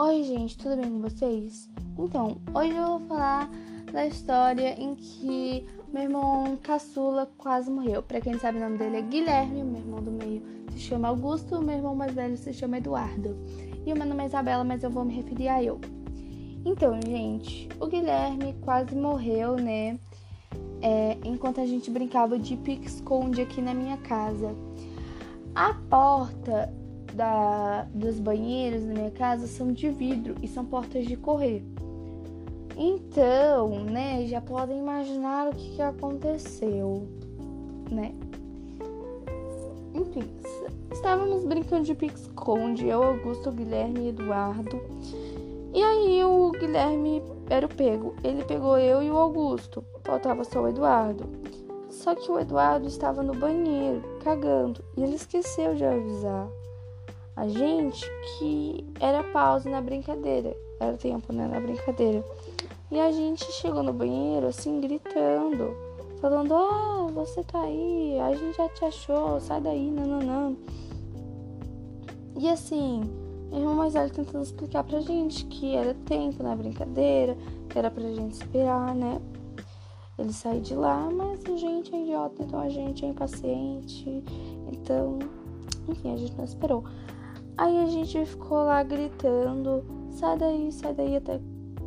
Oi, gente, tudo bem com vocês? Então, hoje eu vou falar da história em que meu irmão caçula quase morreu. Para quem sabe, o nome dele é Guilherme, meu irmão do meio se chama Augusto, meu irmão mais velho se chama Eduardo. E o meu nome é Isabela, mas eu vou me referir a eu. Então, gente, o Guilherme quase morreu, né? É, enquanto a gente brincava de pique-esconde aqui na minha casa. A porta da, dos banheiros na minha casa são de vidro e são portas de correr. Então, né, já podem imaginar o que, que aconteceu, né? Enfim, estávamos brincando de pique-esconde, eu, Augusto, Guilherme e Eduardo. E aí o Guilherme era o pego. Ele pegou eu e o Augusto. Faltava só o Eduardo. Só que o Eduardo estava no banheiro, cagando, e ele esqueceu de avisar a gente que era pausa na brincadeira, era tempo, né, na brincadeira. E a gente chegou no banheiro assim gritando, falando: "Ah, você tá aí, a gente já te achou, sai daí, nananã". E assim, meu irmão mais velho tentando explicar pra gente que era tempo na brincadeira, que era pra gente esperar, né? Ele sair de lá, mas a gente é idiota, então a gente é impaciente. Então, enfim, a gente não esperou. Aí a gente ficou lá gritando: sai daí, sai daí, até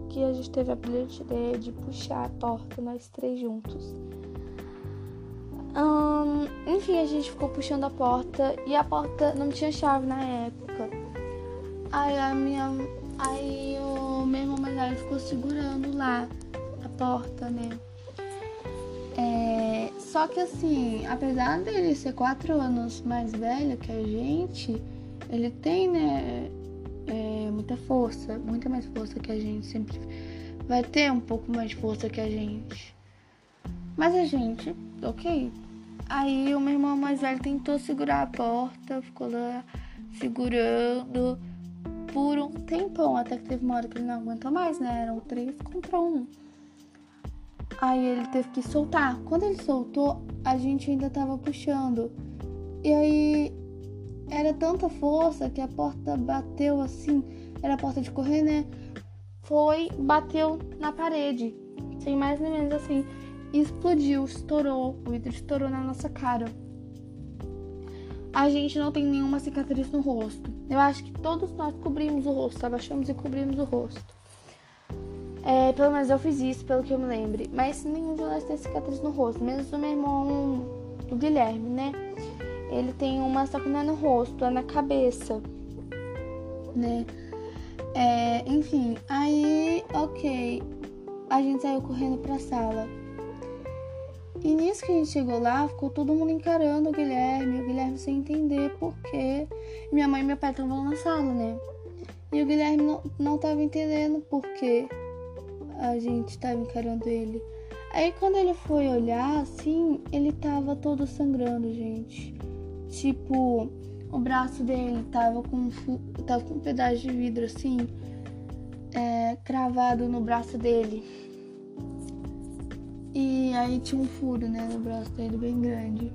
que a gente teve a brilhante ideia de puxar a porta, nós três juntos. enfim, a gente ficou puxando a porta e a porta não tinha chave na época. Aí a minha. Aí o meu irmão mais velho ficou segurando lá a porta, né? É, só que assim, apesar dele ser quatro anos mais velho que a gente, ele tem, né, é, muita força, muita mais força que a gente, sempre vai ter um pouco mais de força que a gente. Mas a gente, ok. Aí o meu irmão mais velho tentou segurar a porta, ficou lá segurando por um tempão, até que teve uma hora que ele não aguentou mais, né? Eram três contra um. Aí ele teve que soltar. Quando ele soltou, a gente ainda tava puxando. E aí era tanta força que a porta bateu assim, era a porta de correr, né? Foi, bateu na parede, sem mais nem menos assim, explodiu, estourou, o vidro estourou na nossa cara. A gente não tem nenhuma cicatriz no rosto. Eu acho que todos nós cobrimos o rosto, abaixamos e cobrimos o rosto. É, pelo menos eu fiz isso, pelo que eu me lembre. Mas nenhum de nós tem cicatriz no rosto, menos o meu irmão, o Guilherme, né? Ele tem uma não é no rosto, é na cabeça, né? É, enfim, aí, ok, a gente saiu correndo pra sala. E nisso que a gente chegou lá, ficou todo mundo encarando o Guilherme, o Guilherme sem entender porquê. Minha mãe e meu pai estavam na sala, né? E o Guilherme não, não tava entendendo porquê a gente tava encarando ele. Aí quando ele foi olhar, assim, ele tava todo sangrando, gente. Tipo, o braço dele tava com, tava com um pedaço de vidro assim, é, cravado no braço dele. E aí tinha um furo, né, no braço dele bem grande,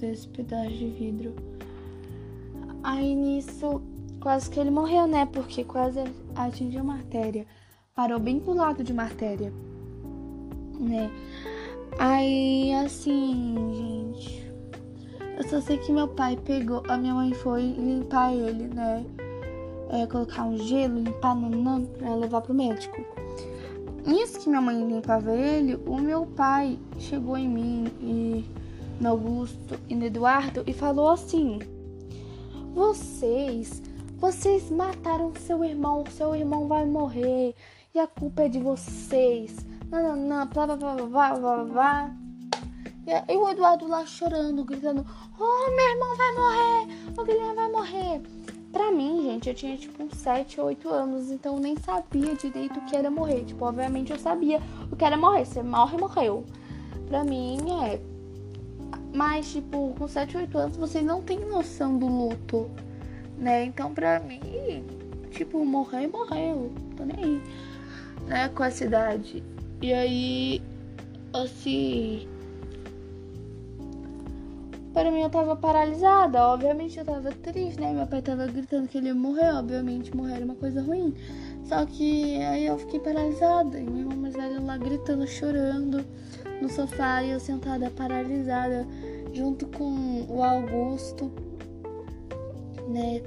desse pedaço de vidro. Aí nisso, quase que ele morreu, né, porque quase atingiu uma artéria. Parou bem pro lado de uma artéria, né. Aí, assim, gente eu só sei que meu pai pegou, a minha mãe foi limpar ele, né? É, colocar um gelo, limpar nanã pra levar pro médico. Nisso que minha mãe limpava ele, o meu pai chegou em mim e no Augusto e no Eduardo e falou assim: Vocês, vocês mataram seu irmão, seu irmão vai morrer e a culpa é de vocês. Não, não, blá blá blá blá blá blá. E o Eduardo lá chorando, gritando: Oh, meu irmão vai morrer! O Guilherme vai morrer! Pra mim, gente, eu tinha tipo uns 7 ou 8 anos, então eu nem sabia direito o que era morrer. Tipo, obviamente eu sabia o que era morrer. Você morre, morreu. Pra mim é. Mas, tipo, com 7 ou 8 anos vocês não têm noção do luto, né? Então, pra mim, tipo, morrer, morreu. Tô nem aí, né? Com essa idade. E aí, assim para mim eu tava paralisada. Obviamente eu tava triste, né? Meu pai tava gritando que ele ia morrer. Obviamente morrer era uma coisa ruim. Só que aí eu fiquei paralisada. E meu irmão mais velho lá gritando, chorando no sofá. E eu sentada paralisada junto com o Augusto, né?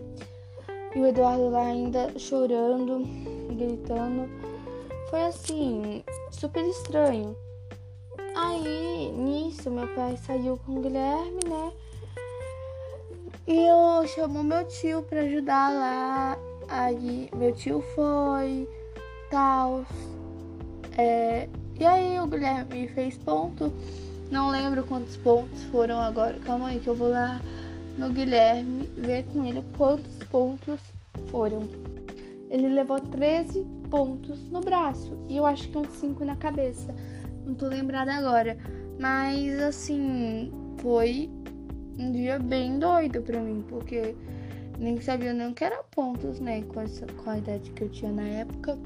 E o Eduardo lá ainda chorando, gritando. Foi assim, super estranho. Aí, nisso, meu pai saiu com o Guilherme, né? E eu chamou meu tio pra ajudar lá. Aí meu tio foi, tal. É, e aí o Guilherme fez ponto. Não lembro quantos pontos foram agora. Calma aí que eu vou lá no Guilherme ver com ele quantos pontos foram. Ele levou 13 pontos no braço e eu acho que uns 5 na cabeça. Não tô lembrada agora. Mas assim, foi um dia bem doido pra mim, porque nem sabia nem o que era pontos, né? Com, essa, com a idade que eu tinha na época.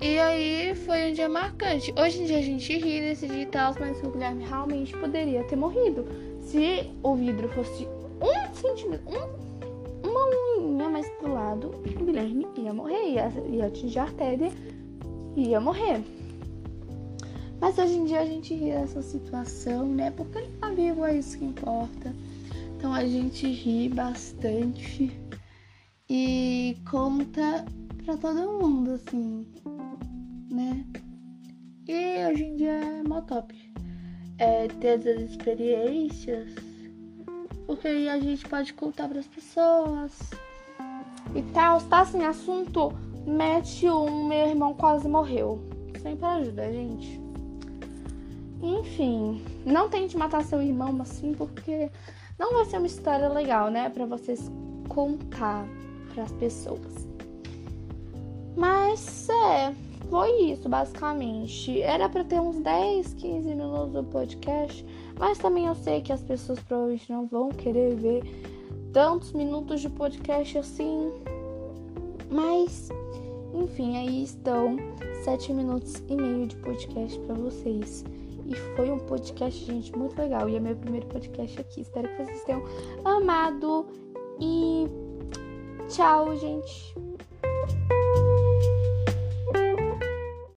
E aí foi um dia marcante. Hoje em dia a gente ri desse dia e tal, mas o Guilherme realmente poderia ter morrido. Se o vidro fosse um centímetro, um, uma unha mais pro lado, o Guilherme ia morrer, ia, ia atingir a artéria, ia morrer. Mas hoje em dia a gente ri dessa situação, né? Porque ele tá vivo, é isso que importa. Então a gente ri bastante e conta pra todo mundo, assim, né? E hoje em dia é mó top. É, ter as experiências, porque aí a gente pode contar pras pessoas e tal. Tá assim, assunto, mete um, meu irmão quase morreu. Sempre ajuda, gente. Enfim, não tente matar seu irmão assim, porque não vai ser uma história legal, né? Para vocês contar para as pessoas. Mas é, foi isso basicamente. Era para ter uns 10, 15 minutos do podcast, mas também eu sei que as pessoas provavelmente não vão querer ver tantos minutos de podcast assim. Mas, enfim, aí estão 7 minutos e meio de podcast para vocês. E foi um podcast, gente, muito legal. E é meu primeiro podcast aqui. Espero que vocês tenham amado. E tchau, gente.